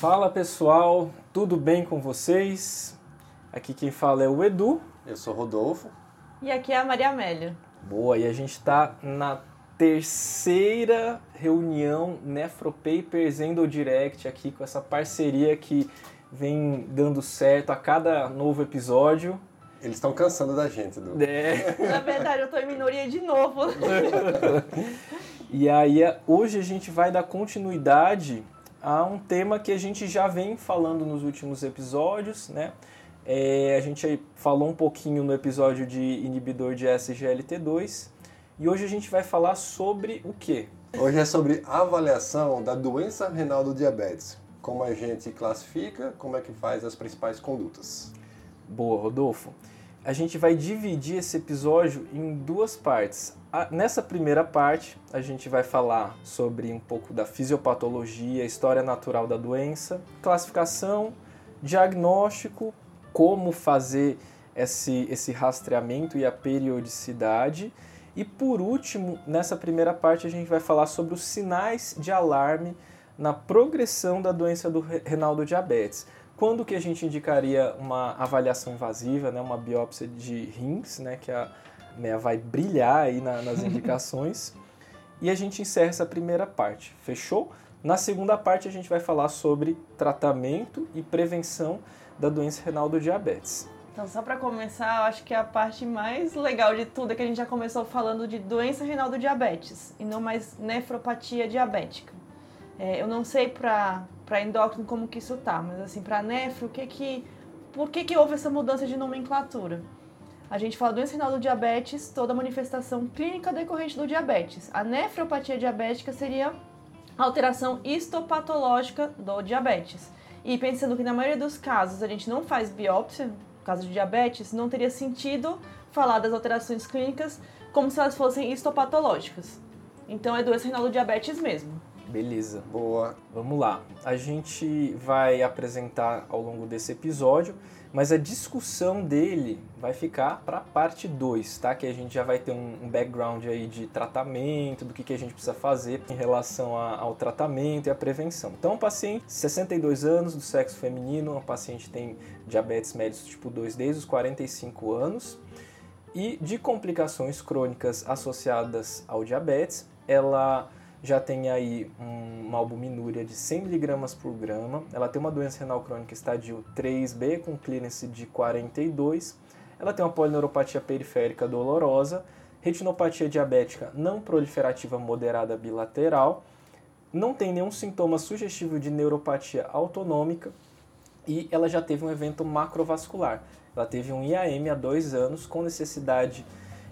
Fala pessoal, tudo bem com vocês? Aqui quem fala é o Edu. Eu sou Rodolfo. E aqui é a Maria Amélia. Boa, e a gente está na terceira reunião Nefropapers Endo Direct aqui com essa parceria que vem dando certo a cada novo episódio. Eles estão cansando da gente, Edu. É. Na verdade, eu estou em minoria de novo. e aí, hoje a gente vai dar continuidade a um tema que a gente já vem falando nos últimos episódios, né? É, a gente falou um pouquinho no episódio de inibidor de SGLT2 e hoje a gente vai falar sobre o quê? Hoje é sobre avaliação da doença renal do diabetes. Como a gente classifica, como é que faz as principais condutas. Boa, Rodolfo. A gente vai dividir esse episódio em duas partes. Nessa primeira parte, a gente vai falar sobre um pouco da fisiopatologia, história natural da doença, classificação, diagnóstico, como fazer esse, esse rastreamento e a periodicidade. E por último, nessa primeira parte, a gente vai falar sobre os sinais de alarme na progressão da doença do renal do diabetes. Quando que a gente indicaria uma avaliação invasiva, né, uma biópsia de rins, né, que a né, vai brilhar aí na, nas indicações. e a gente encerra essa primeira parte, fechou? Na segunda parte a gente vai falar sobre tratamento e prevenção da doença renal do diabetes. Então, só para começar, eu acho que a parte mais legal de tudo é que a gente já começou falando de doença renal do diabetes e não mais nefropatia diabética. É, eu não sei para endócrino como que isso tá, mas assim, para nefro, o que que, por que, que houve essa mudança de nomenclatura? a gente fala doença renal do diabetes, toda manifestação clínica decorrente do diabetes. A nefropatia diabética seria alteração histopatológica do diabetes. E pensando que na maioria dos casos a gente não faz biópsia, no caso de diabetes, não teria sentido falar das alterações clínicas como se elas fossem histopatológicas. Então é doença renal do diabetes mesmo. Beleza. Boa. Vamos lá. A gente vai apresentar ao longo desse episódio mas a discussão dele vai ficar para a parte 2, tá? Que a gente já vai ter um, background aí de tratamento, do que, que a gente precisa fazer em relação a, ao tratamento e à prevenção. Então, um paciente, 62 anos, do sexo feminino, um paciente tem diabetes mellitus tipo 2 desde os 45 anos e de complicações crônicas associadas ao diabetes, ela já tem aí um, uma albuminúria de 100 mg por grama, ela tem uma doença renal crônica estadio 3B com clearance de 42, ela tem uma polineuropatia periférica dolorosa, retinopatia diabética não proliferativa moderada bilateral, não tem nenhum sintoma sugestivo de neuropatia autonômica. E ela já teve um evento macrovascular. Ela teve um IAM há dois anos com necessidade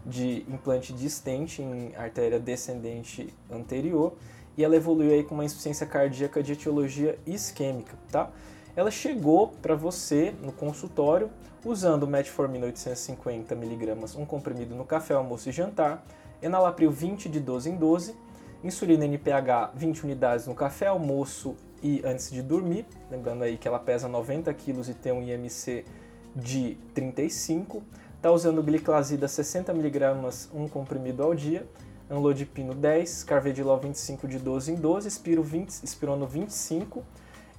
de implante distente em artéria descendente anterior e ela evoluiu aí com uma insuficiência cardíaca de etiologia isquêmica, tá? Ela chegou para você no consultório usando metformina 850 mg, um comprimido no café, almoço e jantar, enalapril 20 de 12 em 12, insulina NPH 20 unidades no café, almoço e antes de dormir, lembrando aí que ela pesa 90 kg e tem um IMC de 35 Está usando gliclazida 60mg, um comprimido ao dia, anlodipino 10, carvedilol 25 de 12 em 12, espiro 20, espirono 25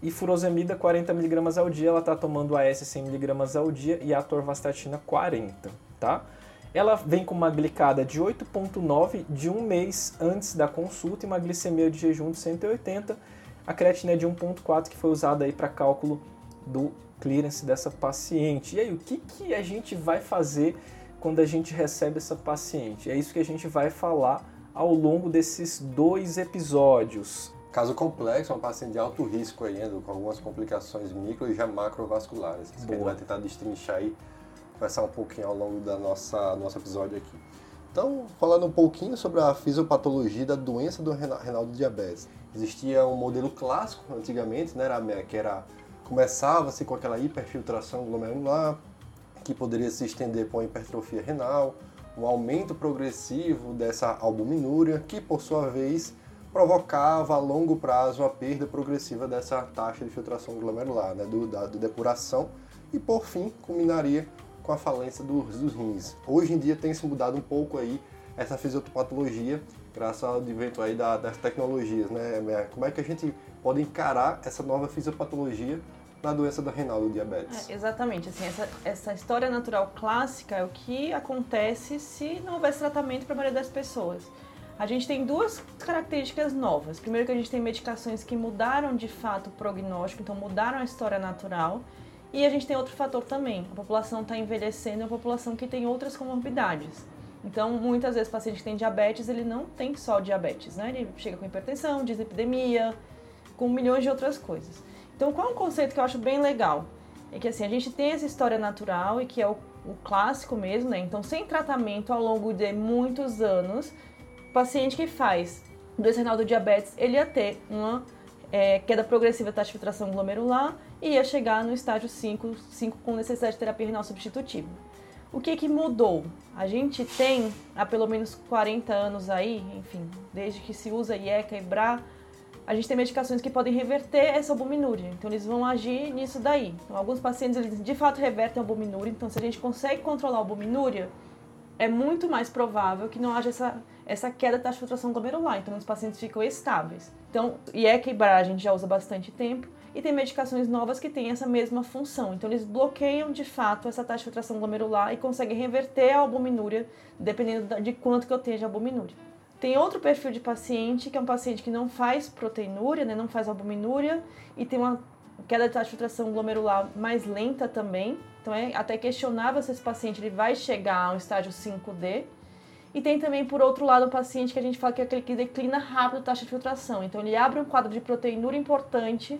e furosemida 40mg ao dia, ela está tomando AS 100mg ao dia e a atorvastatina 40, tá? Ela vem com uma glicada de 8.9 de um mês antes da consulta e uma glicemia de jejum de 180, a creatina é de 1.4 que foi usada aí para cálculo do clearance dessa paciente. E aí, o que, que a gente vai fazer quando a gente recebe essa paciente? É isso que a gente vai falar ao longo desses dois episódios. Caso complexo, uma paciente de alto risco ainda, com algumas complicações micro e já macrovasculares. Que a gente vai tentar destrinchar e conversar um pouquinho ao longo da nossa nosso episódio aqui. Então, falando um pouquinho sobre a fisiopatologia da doença do renal do diabetes. Existia um modelo clássico antigamente, né, que era Começava-se com aquela hiperfiltração glomerular, que poderia se estender para uma hipertrofia renal, um aumento progressivo dessa albuminúria, que por sua vez provocava a longo prazo a perda progressiva dessa taxa de filtração glomerular, né, do, da do depuração, e por fim culminaria com a falência dos, dos rins. Hoje em dia tem se mudado um pouco aí essa fisiopatologia, graças ao advento aí da, das tecnologias, né? Como é que a gente pode encarar essa nova fisiopatologia na doença do renal do diabetes? É, exatamente, assim, essa, essa história natural clássica é o que acontece se não houvesse tratamento para a maioria das pessoas. A gente tem duas características novas. Primeiro que a gente tem medicações que mudaram de fato o prognóstico, então mudaram a história natural. E a gente tem outro fator também. A população está envelhecendo, é uma população que tem outras comorbidades. Então, muitas vezes o paciente que tem diabetes, ele não tem só diabetes, né? Ele chega com hipertensão, dislipidemia, com milhões de outras coisas. Então, qual é um conceito que eu acho bem legal? É que assim, a gente tem essa história natural e que é o, o clássico mesmo, né? Então, sem tratamento ao longo de muitos anos, o paciente que faz doença renal do diabetes, ele ia ter uma é, queda progressiva da taxa de filtração glomerular e ia chegar no estágio 5, 5 com necessidade de terapia renal substitutiva. O que, que mudou? A gente tem há pelo menos 40 anos aí, enfim, desde que se usa IECA e BRA, a gente tem medicações que podem reverter essa albuminúria. Então, eles vão agir nisso daí. Então, alguns pacientes, eles de fato revertem a albuminúria. Então, se a gente consegue controlar a albuminúria, é muito mais provável que não haja essa, essa queda da taxa de filtração glomerular. Então, os pacientes ficam estáveis. Então, e BRA a gente já usa bastante tempo. E tem medicações novas que têm essa mesma função. Então, eles bloqueiam de fato essa taxa de filtração glomerular e conseguem reverter a albuminúria, dependendo de quanto que eu tenho de albuminúria. Tem outro perfil de paciente, que é um paciente que não faz proteinúria, né, não faz albuminúria, e tem uma queda de taxa de filtração glomerular mais lenta também. Então, é até questionável se esse paciente ele vai chegar a um estágio 5D. E tem também, por outro lado, um paciente que a gente fala que é aquele que declina rápido a taxa de filtração. Então, ele abre um quadro de proteinúria importante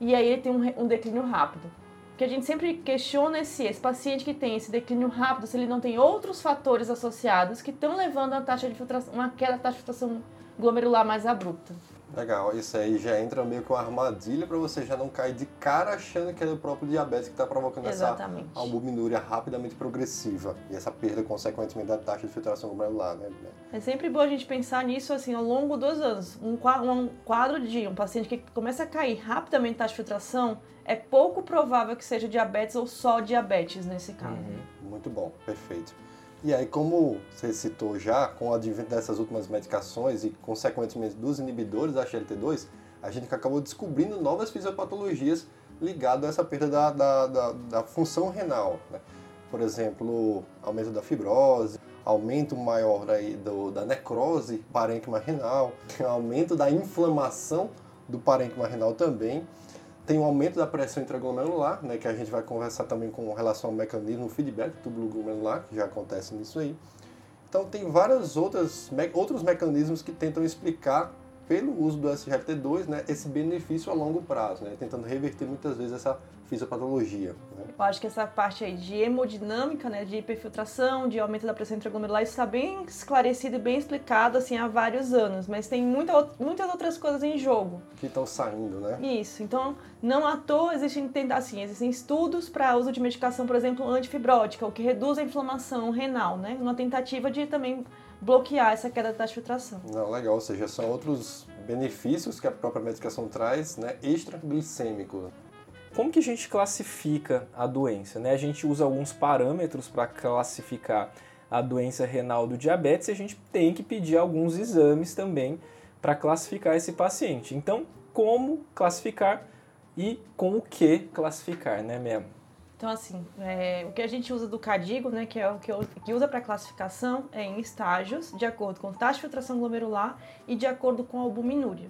e aí ele tem um, um declínio rápido. Que a gente sempre questiona se esse paciente que tem esse declínio rápido, se ele não tem outros fatores associados que estão levando a taxa de filtração, uma queda da taxa de filtração glomerular mais abrupta. Legal, isso aí já entra meio que uma armadilha para você já não cair de cara achando que é o próprio diabetes que está provocando Exatamente. essa albuminúria rapidamente progressiva e essa perda, consequentemente, da taxa de filtração glomerular, né? É sempre bom a gente pensar nisso assim ao longo dos anos. Um quadro de um paciente que começa a cair rapidamente taxa de filtração é pouco provável que seja diabetes ou só diabetes nesse caso. Uhum. Muito bom, perfeito. E aí, como você citou já, com o advento dessas últimas medicações e, consequentemente, dos inibidores da XLT2, a gente acabou descobrindo novas fisiopatologias ligadas a essa perda da, da, da, da função renal. Né? Por exemplo, aumento da fibrose, aumento maior aí do, da necrose parênquima renal, aumento da inflamação do parênquima renal também, tem um aumento da pressão intraglomerular, né, que a gente vai conversar também com relação ao mecanismo feedback túbulo glomerular, que já acontece nisso aí. Então tem vários outros, outros mecanismos que tentam explicar pelo uso do SGLT2, né, esse benefício a longo prazo, né, tentando reverter muitas vezes essa fisiopatologia. Né? Eu acho que essa parte aí de hemodinâmica, né, de hiperfiltração, de aumento da pressão intraglomerular, isso está bem esclarecido e bem explicado assim há vários anos, mas tem muita, muitas outras coisas em jogo. Que estão saindo, né? Isso. Então, não à toa existem, assim, existem estudos para uso de medicação, por exemplo, antifibrótica, o que reduz a inflamação renal, né, uma tentativa de também bloquear essa queda da filtração. Não, legal, ou seja, são outros benefícios que a própria medicação traz, né, extra-glicêmico. Como que a gente classifica a doença? Né? A gente usa alguns parâmetros para classificar a doença renal do diabetes e a gente tem que pedir alguns exames também para classificar esse paciente. Então, como classificar e com o que classificar, né, mesmo? Então, assim, é, o que a gente usa do CADIGO, né, que é o que, eu, que usa para classificação, é em estágios, de acordo com taxa de filtração glomerular e de acordo com a albuminúria.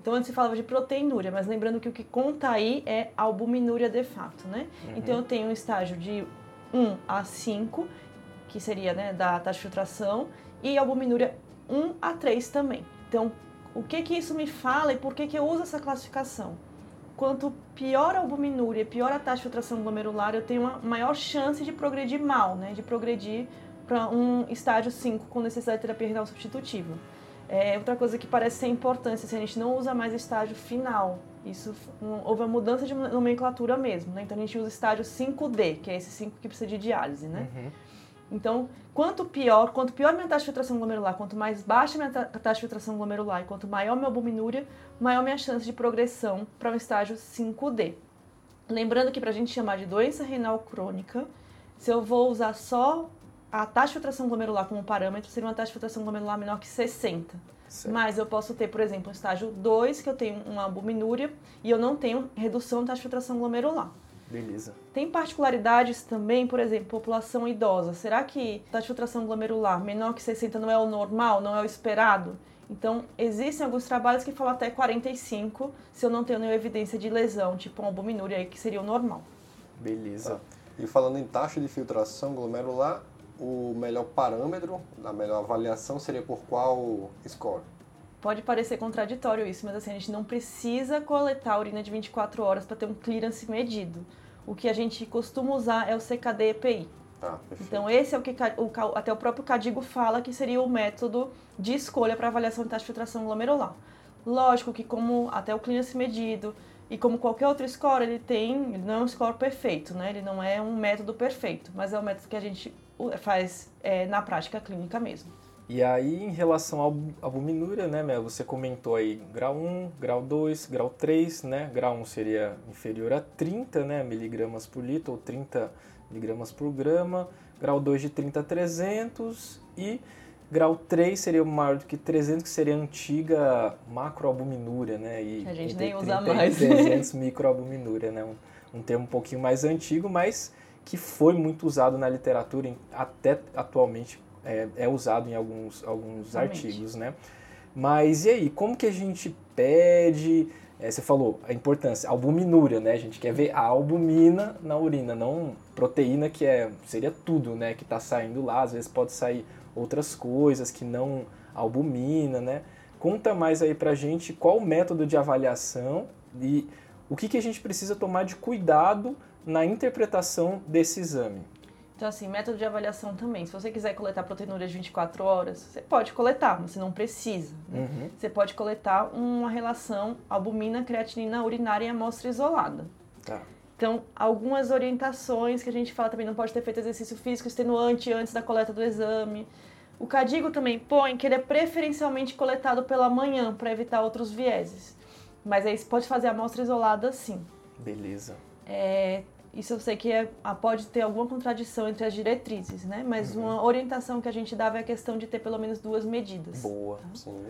Então, antes se falava de proteinúria, mas lembrando que o que conta aí é albuminúria de fato, né? Uhum. Então, eu tenho um estágio de 1 a 5, que seria né, da taxa de filtração, e albuminúria 1 a 3 também. Então, o que que isso me fala e por que que eu uso essa classificação? Quanto pior a albuminúria, pior a taxa de filtração glomerular, eu tenho uma maior chance de progredir mal, né? De progredir para um estágio 5 com necessidade de terapia renal substitutiva. É, outra coisa que parece ser importante, assim, a gente não usa mais estágio final. Isso houve uma mudança de nomenclatura mesmo, né? Então a gente usa estágio 5D, que é esse 5 que precisa de diálise, né? Uhum. Então, quanto pior, quanto pior minha taxa de filtração glomerular, quanto mais baixa minha taxa de filtração glomerular e quanto maior minha albuminúria, maior minha chance de progressão para um estágio 5D. Lembrando que para a gente chamar de doença renal crônica, se eu vou usar só a taxa de filtração glomerular como parâmetro seria uma taxa de filtração glomerular menor que 60. Certo. Mas eu posso ter, por exemplo, um estágio 2, que eu tenho uma albuminúria e eu não tenho redução da taxa de filtração glomerular. Beleza. Tem particularidades também, por exemplo, população idosa. Será que a taxa de filtração glomerular menor que 60 não é o normal, não é o esperado? Então, existem alguns trabalhos que falam até 45, se eu não tenho nenhuma evidência de lesão, tipo uma albuminúria aí, que seria o normal. Beleza. Tá. E falando em taxa de filtração glomerular, o melhor parâmetro, a melhor avaliação seria por qual score? Pode parecer contraditório isso, mas assim, a gente não precisa coletar a urina de 24 horas para ter um clearance medido. O que a gente costuma usar é o CKD-EPI. Ah, então esse é o que o, até o próprio Cadigo fala que seria o método de escolha para avaliação de taxa de filtração glomerular. Lógico que como até o clearance medido e como qualquer outro score, ele tem, ele não é um score perfeito, né? Ele não é um método perfeito, mas é o método que a gente faz é, na prática clínica mesmo. E aí, em relação à albuminúria, né, Mel, você comentou aí grau 1, grau 2, grau 3, né? Grau 1 seria inferior a 30 né, miligramas por litro, ou 30 miligramas por grama. Grau 2 de 30 a 300 e grau 3 seria maior do que 300, que seria a antiga macroalbuminúria, né? E a gente nem usa mais. 300 microalbuminúria, né? Um, um termo um pouquinho mais antigo, mas que foi muito usado na literatura, até atualmente é, é usado em alguns, alguns artigos, né? Mas e aí, como que a gente pede? É, você falou a importância, albuminúria, né? A gente quer ver a albumina na urina, não proteína que é seria tudo, né? Que está saindo lá. Às vezes pode sair outras coisas que não albumina, né? Conta mais aí pra gente qual o método de avaliação e o que, que a gente precisa tomar de cuidado na interpretação desse exame. Então, assim, método de avaliação também. Se você quiser coletar proteinuria de 24 horas, você pode coletar, mas você não precisa. Né? Uhum. Você pode coletar uma relação albumina-creatinina urinária em amostra isolada. Tá. Então, algumas orientações que a gente fala também, não pode ter feito exercício físico extenuante antes da coleta do exame. O Cadigo também põe que ele é preferencialmente coletado pela manhã, para evitar outros vieses. Mas aí você pode fazer a amostra isolada sim. Beleza. É, isso eu sei que é, ah, pode ter alguma contradição entre as diretrizes, né? Mas uhum. uma orientação que a gente dava é a questão de ter pelo menos duas medidas. Boa, tá? sim.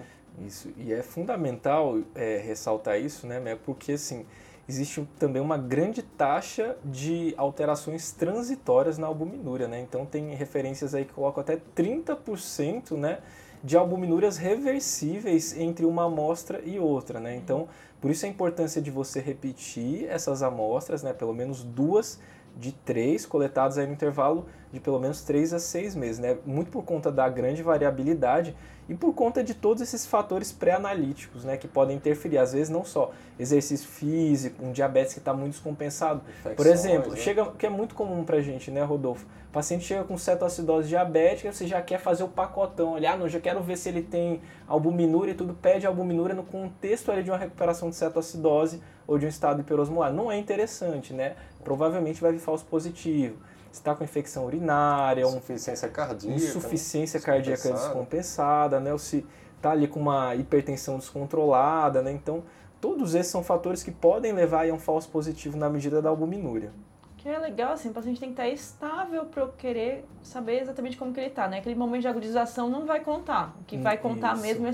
Isso. E é fundamental é, ressaltar isso, né? Porque, assim, existe também uma grande taxa de alterações transitórias na albuminúria, né? Então, tem referências aí que colocam até 30%, né? De albuminúrias reversíveis entre uma amostra e outra, né? Então, por isso a importância de você repetir essas amostras, né, pelo menos duas de três coletadas aí no intervalo de pelo menos três a seis meses, né? Muito por conta da grande variabilidade e por conta de todos esses fatores pré-analíticos, né, que podem interferir. Às vezes não só exercício físico, um diabetes que está muito descompensado. Infecções, por exemplo, né? chega que é muito comum para gente, né, Rodolfo? O paciente chega com cetoacidose diabética, você já quer fazer o pacotão, olha, ah, não, já quero ver se ele tem albuminúria e tudo, pede albuminúria no contexto ali de uma recuperação de cetoacidose ou de um estado hiperosmolar. Não é interessante, né? Provavelmente vai vir falso positivo está com infecção urinária, insuficiência cardíaca, insuficiência né? cardíaca descompensada, né? ou se está ali com uma hipertensão descontrolada, né? Então, todos esses são fatores que podem levar a um falso positivo na medida da albuminúria. Que é legal, assim, o paciente tem que estar estável para eu querer saber exatamente como que ele está, né? Aquele momento de agudização não vai contar. O que vai contar isso. mesmo é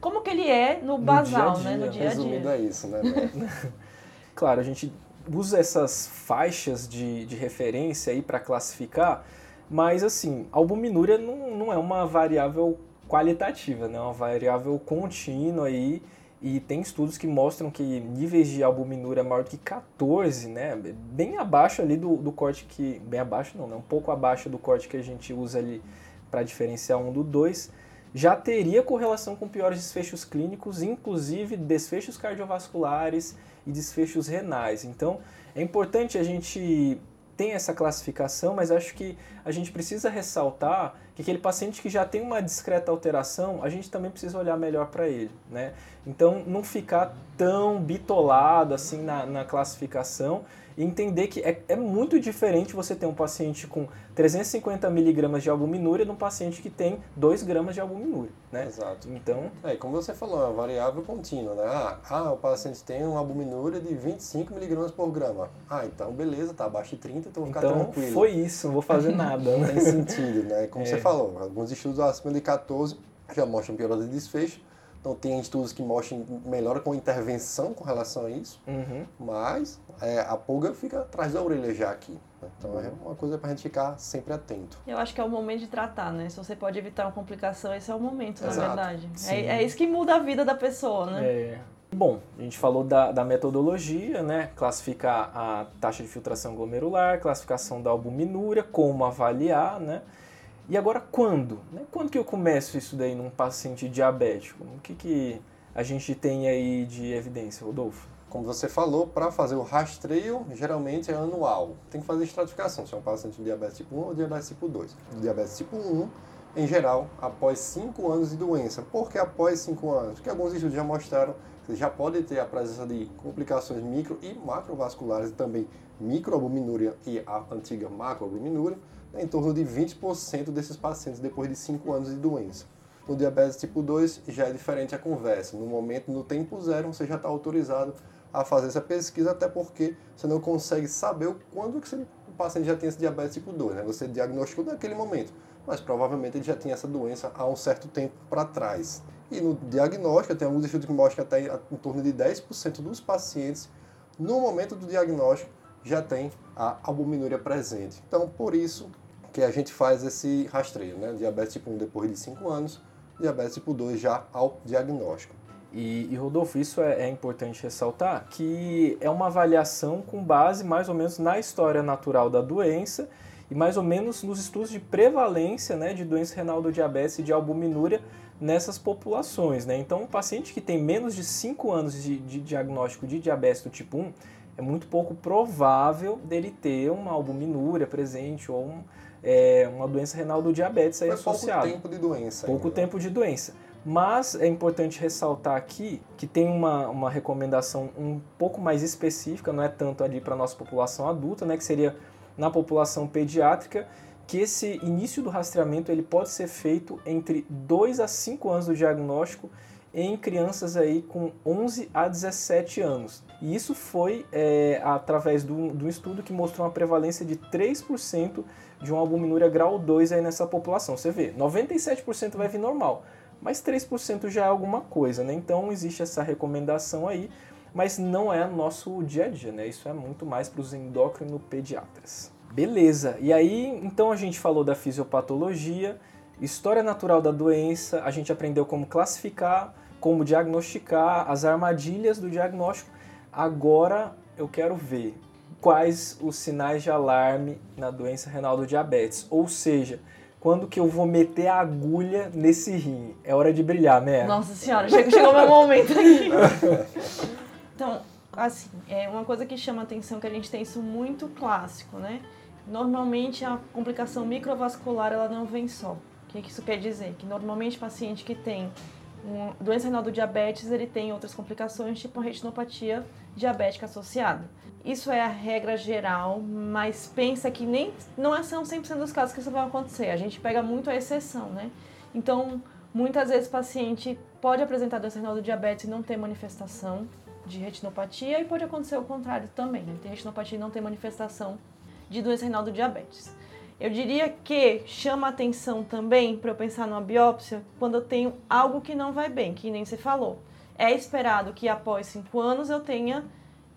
como que ele é no basal, no dia -dia. né? No dia a dia. Resumindo é isso, né? claro, a gente usa essas faixas de, de referência aí para classificar, mas assim, albuminúria não, não é uma variável qualitativa, né? é uma variável contínua aí, e tem estudos que mostram que níveis de albuminúria maior que 14, né? Bem abaixo ali do, do corte que. Bem abaixo não, né? Um pouco abaixo do corte que a gente usa ali para diferenciar um do dois, já teria correlação com piores desfechos clínicos, inclusive desfechos cardiovasculares e desfechos renais. Então, é importante a gente ter essa classificação, mas acho que a gente precisa ressaltar que aquele paciente que já tem uma discreta alteração, a gente também precisa olhar melhor para ele, né? Então, não ficar tão bitolado assim na, na classificação e entender que é, é muito diferente você ter um paciente com 350 miligramas de albuminúria de um paciente que tem 2 gramas de albuminúria, né? Exato. Então... É, como você falou, é uma variável contínua, né? Ah, ah, o paciente tem uma albuminúria de 25 miligramas por grama. Ah, então beleza, tá abaixo de 30, então vou ficar então, tranquilo. foi isso, não vou fazer nada, né? tem sentido, né? Como é. você falou, alguns estudos acima de 14 já mostram piora de desfecho, Não tem estudos que mostrem melhora com intervenção com relação a isso, Uhum. mas é, a pulga fica atrás da orelha já aqui. né? Então é uma coisa para a gente ficar sempre atento. Eu acho que é o momento de tratar, né? Se você pode evitar uma complicação, esse é o momento, na Exato. verdade. Sim. É, é isso que muda a vida da pessoa, né? É. Bom, a gente falou da, da metodologia, né? Classificar a taxa de filtração glomerular, classificação da albuminúria, como avaliar, né? E agora quando? Né? Quando que eu começo isso daí num paciente diabético? O que, que a gente tem aí de evidência, Rodolfo? Como você falou, para fazer o rastreio, geralmente é anual. Tem que fazer estratificação, se é um paciente de diabetes tipo 1 ou diabetes tipo 2. O diabetes tipo 1, em geral, após 5 anos de doença. Por que após 5 anos? Porque alguns estudos já mostraram que já pode ter a presença de complicações micro e macrovasculares, e também microalbuminúria e a antiga macroalbuminúria, em torno de 20% desses pacientes depois de 5 anos de doença. No diabetes tipo 2 já é diferente a conversa. No momento, no tempo zero, você já está autorizado a fazer essa pesquisa, até porque você não consegue saber quando que o paciente já tem esse diabetes tipo 2. Né? Você diagnosticou naquele momento, mas provavelmente ele já tinha essa doença há um certo tempo para trás. E no diagnóstico, tem alguns estudos que mostram que até em torno de 10% dos pacientes, no momento do diagnóstico, já tem a albuminúria presente. Então, por isso que a gente faz esse rastreio, né? Diabetes tipo 1 depois de 5 anos, diabetes tipo 2 já ao diagnóstico. E, e, Rodolfo, isso é, é, importante ressaltar que é uma avaliação com base mais ou menos na história natural da doença e mais ou menos nos estudos de prevalência né, de doença renal do diabetes e de albuminúria nessas populações. Né? Então, um paciente que tem menos de 5 anos de, de diagnóstico de diabetes do tipo 1, é muito pouco provável dele ter uma albuminúria presente ou um, é, uma doença renal do diabetes aí associada. pouco tempo de doença. Pouco ainda, né? tempo de doença. Mas é importante ressaltar aqui que tem uma, uma recomendação um pouco mais específica, não é tanto ali para a nossa população adulta, né, que seria na população pediátrica, que esse início do rastreamento ele pode ser feito entre 2 a 5 anos do diagnóstico em crianças aí com 11 a 17 anos. E isso foi é, através do, do estudo que mostrou uma prevalência de 3% de uma albuminúria grau 2 aí nessa população. Você vê, 97% vai vir normal, mas 3% já é alguma coisa, né? Então existe essa recomendação aí, mas não é nosso dia a dia, né? Isso é muito mais para os endocrinopediatras. Beleza, e aí então a gente falou da fisiopatologia, história natural da doença, a gente aprendeu como classificar, como diagnosticar, as armadilhas do diagnóstico. Agora eu quero ver quais os sinais de alarme na doença renal do diabetes, ou seja, quando que eu vou meter a agulha nesse rim. É hora de brilhar, né? Nossa senhora, chegou, chegou meu momento aqui. Então, assim, é uma coisa que chama atenção que a gente tem isso muito clássico, né? Normalmente a complicação microvascular ela não vem só. O que isso quer dizer? Que normalmente paciente que tem uma doença renal do diabetes, ele tem outras complicações, tipo a retinopatia diabética associada. Isso é a regra geral, mas pensa que nem não é são 100% dos casos que isso vai acontecer. A gente pega muito a exceção, né? Então, muitas vezes o paciente pode apresentar doença renal do diabetes e não ter manifestação de retinopatia e pode acontecer o contrário também, né? Tem retinopatia e não tem manifestação de doença renal do diabetes. Eu diria que chama atenção também para eu pensar numa biópsia quando eu tenho algo que não vai bem, que nem você falou. É esperado que após cinco anos eu tenha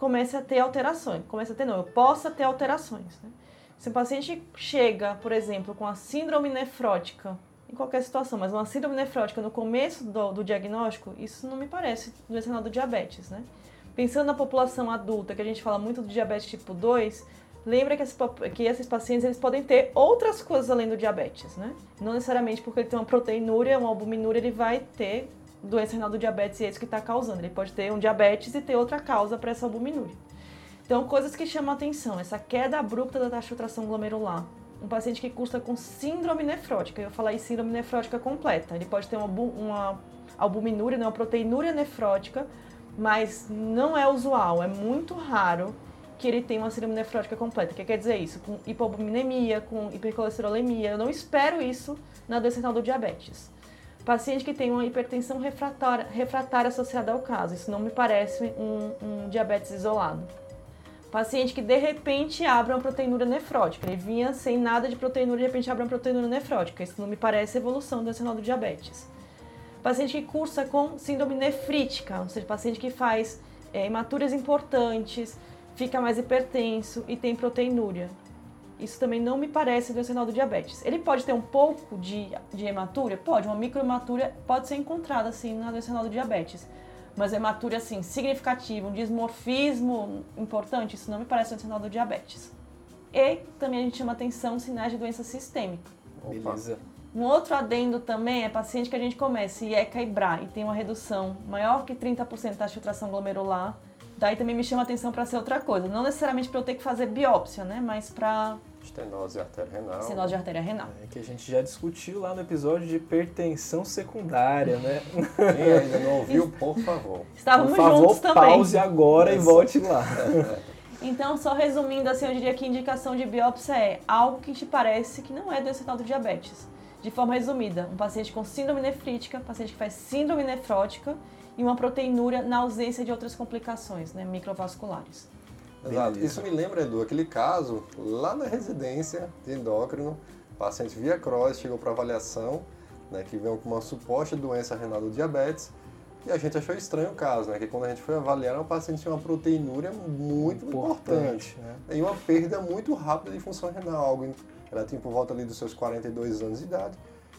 comece a ter alterações. Comece a ter, não, eu possa ter alterações. Né? Se o paciente chega, por exemplo, com a síndrome nefrótica, em qualquer situação, mas uma síndrome nefrótica no começo do, do diagnóstico, isso não me parece doença renal do diabetes, né? Pensando na população adulta, que a gente fala muito do diabetes tipo 2, lembra que, esses, que esses pacientes eles podem ter outras coisas além do diabetes, né? Não necessariamente porque ele tem uma proteinúria, uma albuminúria, ele vai ter doença renal do diabetes e é isso que está causando. Ele pode ter um diabetes e ter outra causa para essa albuminúria. Então, coisas que chamam a atenção, essa queda abrupta da taxa de filtração glomerular. Um paciente que cursa com síndrome nefrótica, eu em síndrome nefrótica completa. Ele pode ter uma, uma albuminúria, né, uma proteinúria nefrótica, mas não é usual, é muito raro que ele tenha uma síndrome nefrótica completa. O que quer dizer isso? Com hipoalbuminemia, com hipercolesterolemia. Eu não espero isso na doença do diabetes. Paciente que tem uma hipertensão refratária, refratária associada ao caso. Isso não me parece um, um, diabetes isolado. Paciente que de repente abre uma proteinúria nefrótica. Ele vinha sem nada de proteinúria e de repente abre uma proteinúria nefrótica. Isso não me parece evolução do renal do diabetes. Paciente que cursa com síndrome nefrítica, ou seja, paciente que faz é, importantes, fica mais hipertenso e tem proteinúria. Isso também não me parece doença renal do diabetes. Ele pode ter um pouco de, de hematúria? Pode, uma microhematúria pode ser encontrada assim na doença renal do diabetes. Mas hematúria assim, significativa, um dismorfismo importante, isso não me parece doença renal do diabetes. E também a gente chama atenção sinais de doença sistêmica. Beleza. Um outro adendo também é paciente que a gente começa IECA e BRA e tem uma redução maior que 30% da filtração glomerular. Daí também me chama atenção para ser outra coisa. Não necessariamente para eu ter que fazer biópsia, né? Mas para Estenose artéria renal. Estenose de artéria renal. É que a gente já discutiu lá no episódio de hipertensão secundária, né? Quem ainda não ouviu, por favor. Estávamos Por favor, juntos também. pause agora e volte lá. Então, só resumindo assim, eu diria que indicação de biópsia é algo que te parece que não é doença renal do diabetes. De forma resumida, um paciente com síndrome nefrítica, paciente que faz síndrome nefrótica e uma proteinúria na ausência de outras complicações, né, microvasculares. Exato. Isso me lembra, Edu, aquele caso lá na residência de endócrino, paciente via cross chegou para avaliação, né, que veio com uma suposta doença renal do diabetes, e a gente achou estranho o caso, né, que quando a gente foi avaliar, o paciente tinha uma proteinúria muito importante, né? e uma perda muito rápida de função renal, algo em- ela tinha por volta ali dos seus 42 anos de idade,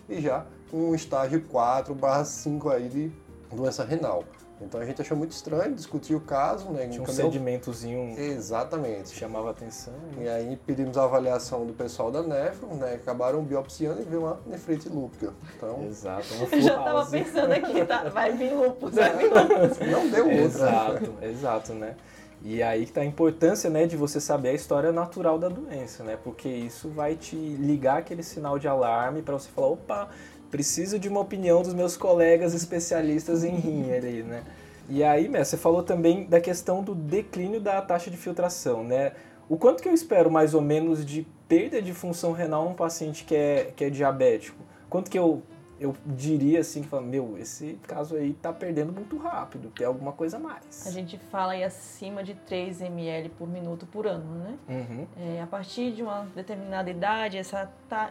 e já um estágio 4 barra 5 aí de doença renal. Então a gente achou muito estranho, discutiu o caso, né? Tinha um encaminhou- sedimentozinho que Exatamente. chamava atenção. E aí pedimos a avaliação do pessoal da nefro, né? Acabaram biopsiando e viu uma nefrite lúpica. Então, Exato. Eu já tava full house. pensando aqui, tá? Vai vir lupus, vai vir lupus. não deu outra. Exato, exato, né? E aí que tá a importância, né, de você saber a história natural da doença, né? Porque isso vai te ligar aquele sinal de alarme para você falar, opa, preciso de uma opinião dos meus colegas especialistas em rim ali, né? E aí, Mé, você falou também da questão do declínio da taxa de filtração, né? O quanto que eu espero mais ou menos de perda de função renal num paciente que é, que é diabético? Quanto que eu, eu diria assim, que fala, meu, esse caso aí tá perdendo muito rápido, tem alguma coisa a mais. A gente fala aí acima de 3 ml por minuto por ano, né? Uhum. É, a partir de uma determinada idade, essa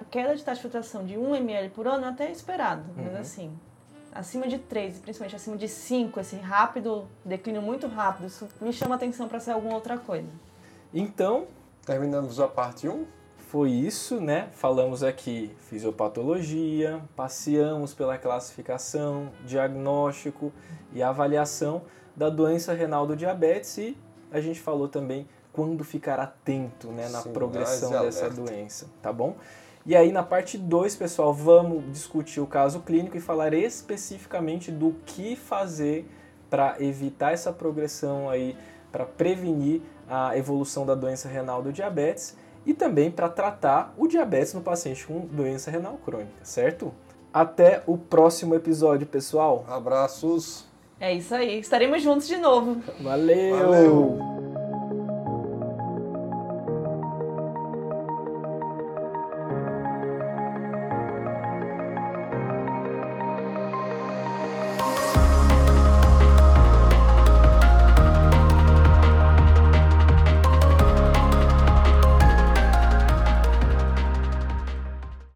queda de taxa de filtração de 1 ml por ano é até esperado, mas Uhum. assim, acima de 3, principalmente acima de 5, esse rápido, declínio muito rápido, isso me chama atenção para ser alguma outra coisa. Então, Terminamos a parte 1. Foi isso, né? Falamos aqui fisiopatologia, passeamos pela classificação, diagnóstico e avaliação da doença renal do diabetes e a gente falou também quando ficar atento né, na Sinais progressão de dessa doença, tá bom? E aí na parte 2, pessoal, vamos discutir o caso clínico e falar especificamente do que fazer para evitar essa progressão aí, para prevenir a evolução da doença renal do diabetes e também para tratar o diabetes no paciente com doença renal crônica, certo? Até o próximo episódio, pessoal. Abraços. É isso aí, estaremos juntos de novo. Valeu. Valeu.